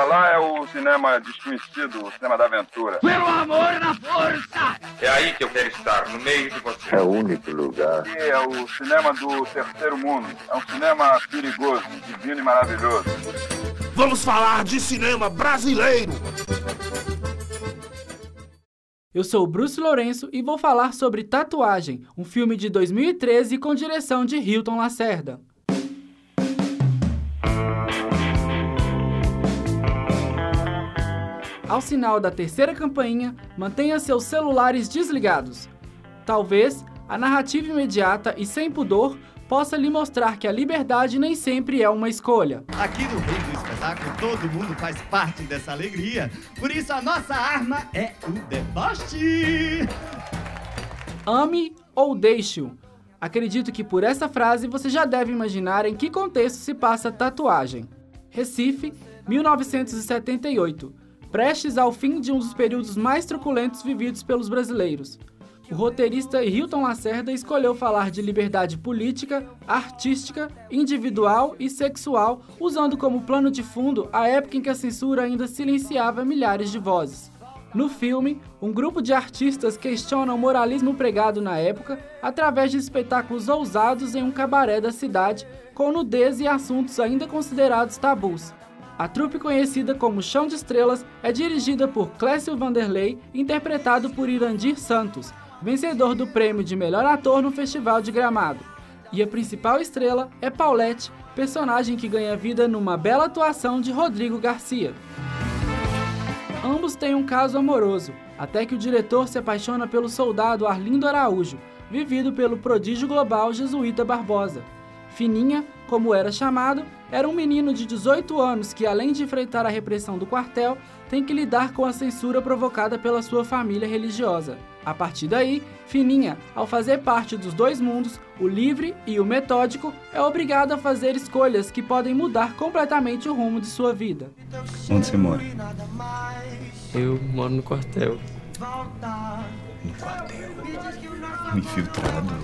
Pra lá é o cinema desconhecido, o cinema da aventura. Pelo amor na força! É aí que eu quero estar, no meio de você. É o único lugar. Aqui é o cinema do terceiro mundo. É um cinema perigoso, divino e maravilhoso. Vamos falar de cinema brasileiro! Eu sou o Bruce Lourenço e vou falar sobre Tatuagem, um filme de 2013 com direção de Hilton Lacerda. Ao sinal da terceira campainha, mantenha seus celulares desligados. Talvez a narrativa imediata e sem pudor possa lhe mostrar que a liberdade nem sempre é uma escolha. Aqui no Reino do Espetáculo, todo mundo faz parte dessa alegria. Por isso, a nossa arma é o deboche. Ame ou deixe-o. Acredito que por essa frase você já deve imaginar em que contexto se passa tatuagem. Recife, 1978 prestes ao fim de um dos períodos mais truculentos vividos pelos brasileiros. O roteirista Hilton Lacerda escolheu falar de liberdade política, artística, individual e sexual, usando como plano de fundo a época em que a censura ainda silenciava milhares de vozes. No filme, um grupo de artistas questiona o moralismo pregado na época através de espetáculos ousados em um cabaré da cidade, com nudez e assuntos ainda considerados tabus. A trupe conhecida como Chão de Estrelas é dirigida por Clécio Vanderlei, interpretado por Irandir Santos, vencedor do prêmio de melhor ator no Festival de Gramado. E a principal estrela é Paulette, personagem que ganha vida numa bela atuação de Rodrigo Garcia. Ambos têm um caso amoroso, até que o diretor se apaixona pelo soldado Arlindo Araújo, vivido pelo prodígio global Jesuíta Barbosa. Fininha, como era chamado, era um menino de 18 anos que, além de enfrentar a repressão do quartel, tem que lidar com a censura provocada pela sua família religiosa. A partir daí, Fininha, ao fazer parte dos dois mundos, o livre e o metódico, é obrigado a fazer escolhas que podem mudar completamente o rumo de sua vida. Onde você mora? Eu moro no quartel. No quartel? Um infiltrado.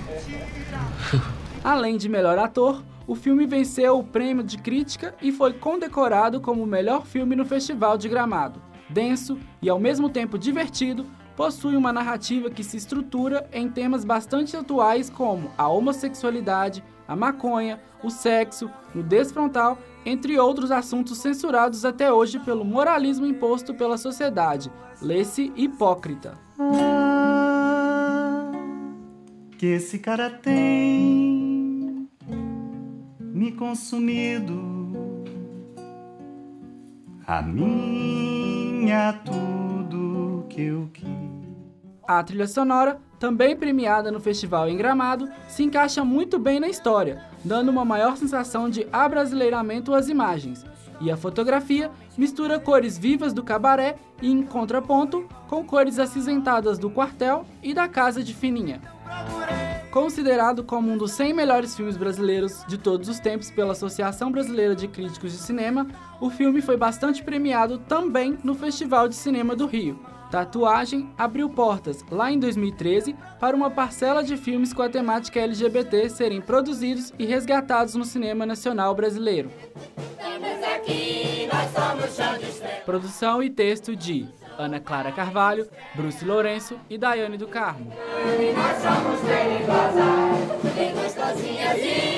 Além de melhor ator, o filme venceu o prêmio de crítica e foi condecorado como o melhor filme no Festival de Gramado. Denso e ao mesmo tempo divertido, possui uma narrativa que se estrutura em temas bastante atuais como a homossexualidade, a maconha, o sexo, o desfrontal, entre outros assuntos censurados até hoje pelo moralismo imposto pela sociedade. Lê-se hipócrita. Ah, que esse cara tem me consumido. A minha tudo que eu quis. A trilha sonora, também premiada no festival em Gramado, se encaixa muito bem na história, dando uma maior sensação de abrasileiramento às imagens. E a fotografia mistura cores vivas do cabaré e, em contraponto, com cores acinzentadas do quartel e da casa de Fininha. Considerado como um dos 100 melhores filmes brasileiros de todos os tempos pela Associação Brasileira de Críticos de Cinema, o filme foi bastante premiado também no Festival de Cinema do Rio. Tatuagem abriu portas, lá em 2013, para uma parcela de filmes com a temática LGBT serem produzidos e resgatados no cinema nacional brasileiro. Aqui, Produção e texto de Ana Clara Carvalho, Bruce Lourenço e Daiane do Carmo. nós somos perigosas, bem gostosinhas e